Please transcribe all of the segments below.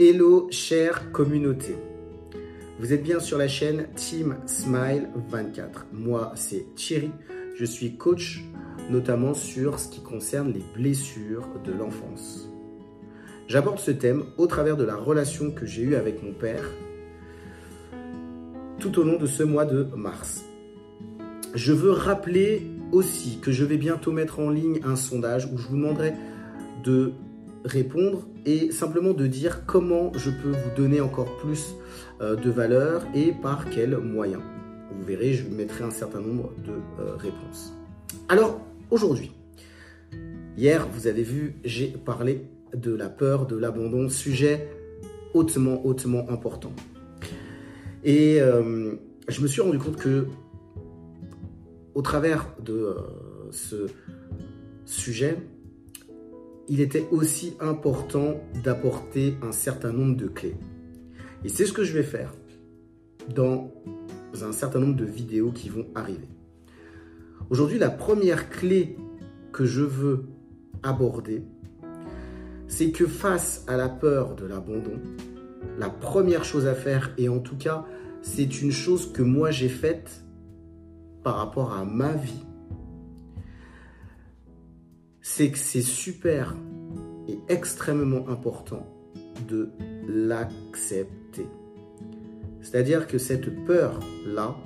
Hello chère communauté. Vous êtes bien sur la chaîne Team Smile 24. Moi c'est Thierry, je suis coach notamment sur ce qui concerne les blessures de l'enfance. J'aborde ce thème au travers de la relation que j'ai eue avec mon père tout au long de ce mois de mars. Je veux rappeler aussi que je vais bientôt mettre en ligne un sondage où je vous demanderai de répondre et simplement de dire comment je peux vous donner encore plus euh, de valeur et par quels moyens. Vous verrez, je mettrai un certain nombre de euh, réponses. Alors, aujourd'hui, hier, vous avez vu, j'ai parlé de la peur, de l'abandon, sujet hautement, hautement important. Et euh, je me suis rendu compte que, au travers de ce sujet, il était aussi important d'apporter un certain nombre de clés. Et c'est ce que je vais faire dans un certain nombre de vidéos qui vont arriver. Aujourd'hui, la première clé que je veux aborder, c'est que face à la peur de l'abandon, la première chose à faire, et en tout cas, c'est une chose que moi j'ai faite par rapport à ma vie, c'est que c'est super et extrêmement important de l'accepter. C'est-à-dire que cette peur-là,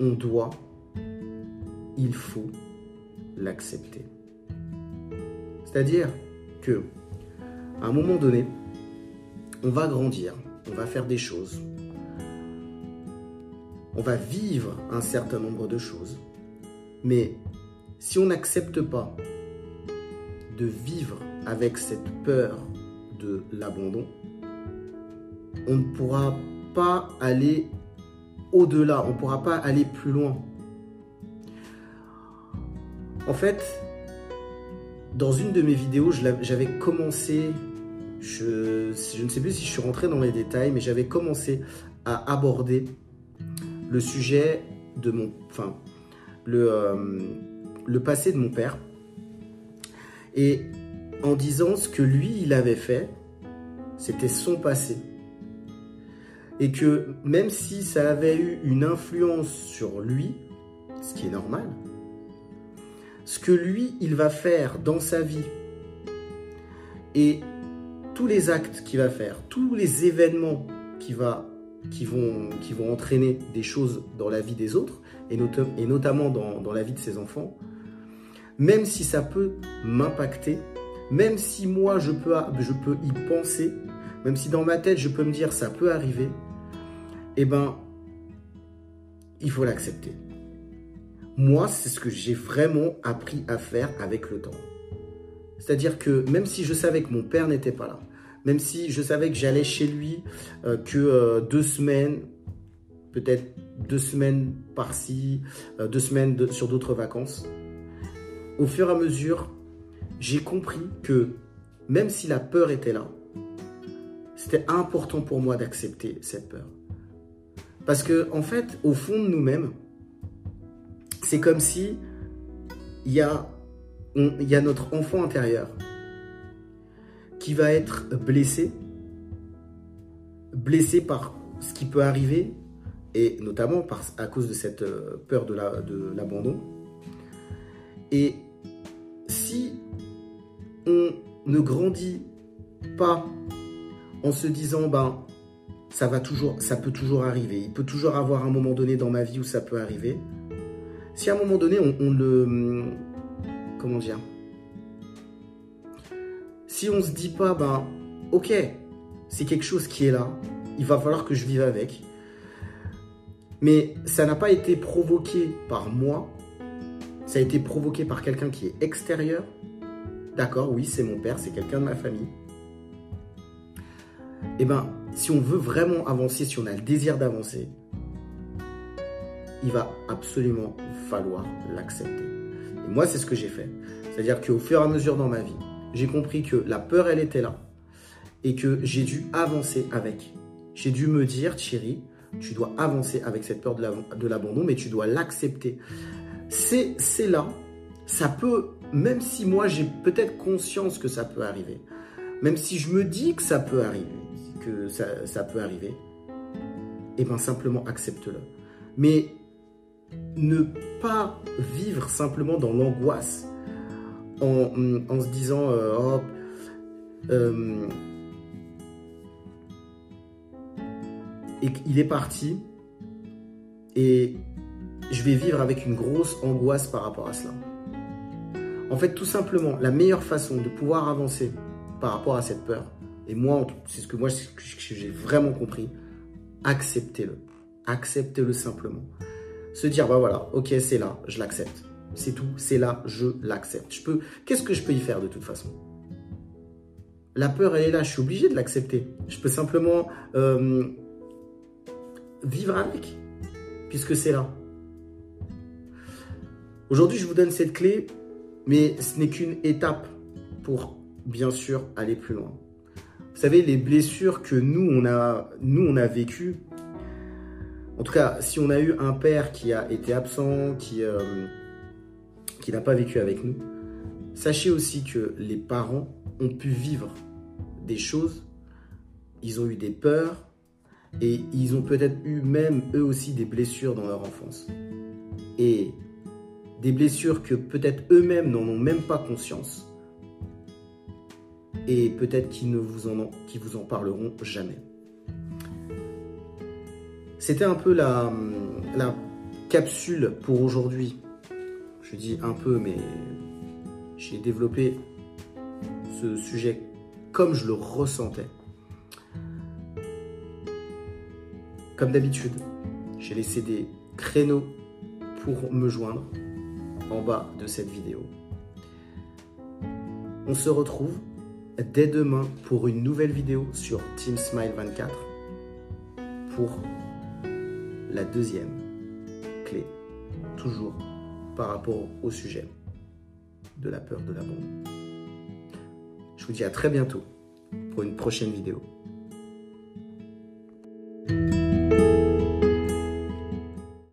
on doit, il faut l'accepter. C'est-à-dire que à un moment donné, on va grandir, on va faire des choses, on va vivre un certain nombre de choses, mais si on n'accepte pas de vivre avec cette peur de l'abandon, on ne pourra pas aller au-delà, on ne pourra pas aller plus loin. En fait, dans une de mes vidéos, j'avais commencé, je, ne sais plus si je suis rentré dans les détails, mais j'avais commencé à aborder le sujet de mon, enfin, le, euh, le passé de mon père et en disant ce que lui, il avait fait, c'était son passé. Et que même si ça avait eu une influence sur lui, ce qui est normal, ce que lui, il va faire dans sa vie et tous les actes qu'il va faire, tous les événements qui, vont, entraîner des choses dans la vie des autres, et, notamment dans la vie de ses enfants, même si ça peut m'impacter, même si moi je peux, je peux y penser, même si dans ma tête je peux me dire ça peut arriver, eh ben, il faut l'accepter. Moi, c'est ce que j'ai vraiment appris à faire avec le temps. C'est-à-dire que même si je savais que mon père n'était pas là, même si je savais que j'allais chez lui euh, que euh, deux semaines, peut-être deux semaines par-ci, euh, deux semaines sur d'autres vacances, au fur et à mesure, j'ai compris que même si la peur était là, c'était important pour moi d'accepter cette peur. Parce que, en fait, au fond de nous-mêmes, c'est comme si il y, a, notre enfant intérieur qui va être blessé, blessé par ce qui peut arriver, et notamment à cause de cette euh, peur de l'abandon. Si on ne grandit pas en se disant ben ça va toujours ça peut toujours arriver. Il peut toujours avoir un moment donné dans ma vie où ça peut arriver. Si à un moment donné on, on le comment dire si on se dit pas ben ok c'est quelque chose qui est là il va falloir que je vive avec. Mais ça n'a pas été provoqué par moi ça a été provoqué par quelqu'un qui est extérieur. D'accord, oui, c'est mon père, c'est quelqu'un de ma famille. Eh bien, si on veut vraiment avancer, si on a le désir d'avancer, il va absolument falloir l'accepter. Et moi, c'est ce que j'ai fait. C'est-à-dire qu'au fur et à mesure dans ma vie, j'ai compris que la peur, elle était là. Et que j'ai dû avancer avec. J'ai dû me dire, Thierry, tu dois avancer avec cette peur de l'abandon, mais tu dois l'accepter c'est là, ça peut, même si moi j'ai peut-être conscience que ça peut arriver, même si je me dis que ça peut arriver, que ça, peut arriver, et eh bien simplement accepte-le. Mais ne pas vivre simplement dans l'angoisse en, en, se disant euh, oh, euh, et qu'il est parti et je vais vivre avec une grosse angoisse par rapport à cela. En fait, tout simplement, la meilleure façon de pouvoir avancer par rapport à cette peur, et moi, c'est ce que j'ai vraiment compris, acceptez-le. Acceptez-le simplement. Se dire, bah voilà, ok, c'est là, je l'accepte. C'est tout, c'est là, je l'accepte. Je peux, qu'est-ce que je peux y faire de toute façon? La peur, elle est là, je suis obligé de l'accepter. Je peux simplement euh, vivre avec, puisque c'est là. Aujourd'hui, je vous donne cette clé, mais ce n'est qu'une étape pour, bien sûr, aller plus loin. Vous savez, les blessures que nous, on a, nous, on a vécues, en tout cas, si on a eu un père qui a été absent, qui, euh, qui n'a pas vécu avec nous, sachez aussi que les parents ont pu vivre des choses, ils ont eu des peurs, et ils ont peut-être eu même eux aussi des blessures dans leur enfance. Et des blessures que peut-être eux-mêmes n'en ont même pas conscience. Et peut-être qu'ils ne vous en, vous en parleront jamais. C'était un peu la capsule pour aujourd'hui. Je dis un peu, mais j'ai développé ce sujet comme je le ressentais. Comme d'habitude, j'ai laissé des créneaux pour me joindre en bas de cette vidéo. On se retrouve dès demain pour une nouvelle vidéo sur Team Smile 24 pour la deuxième clé, toujours par rapport au sujet de la peur de l'abandon. Je vous dis à très bientôt pour une prochaine vidéo.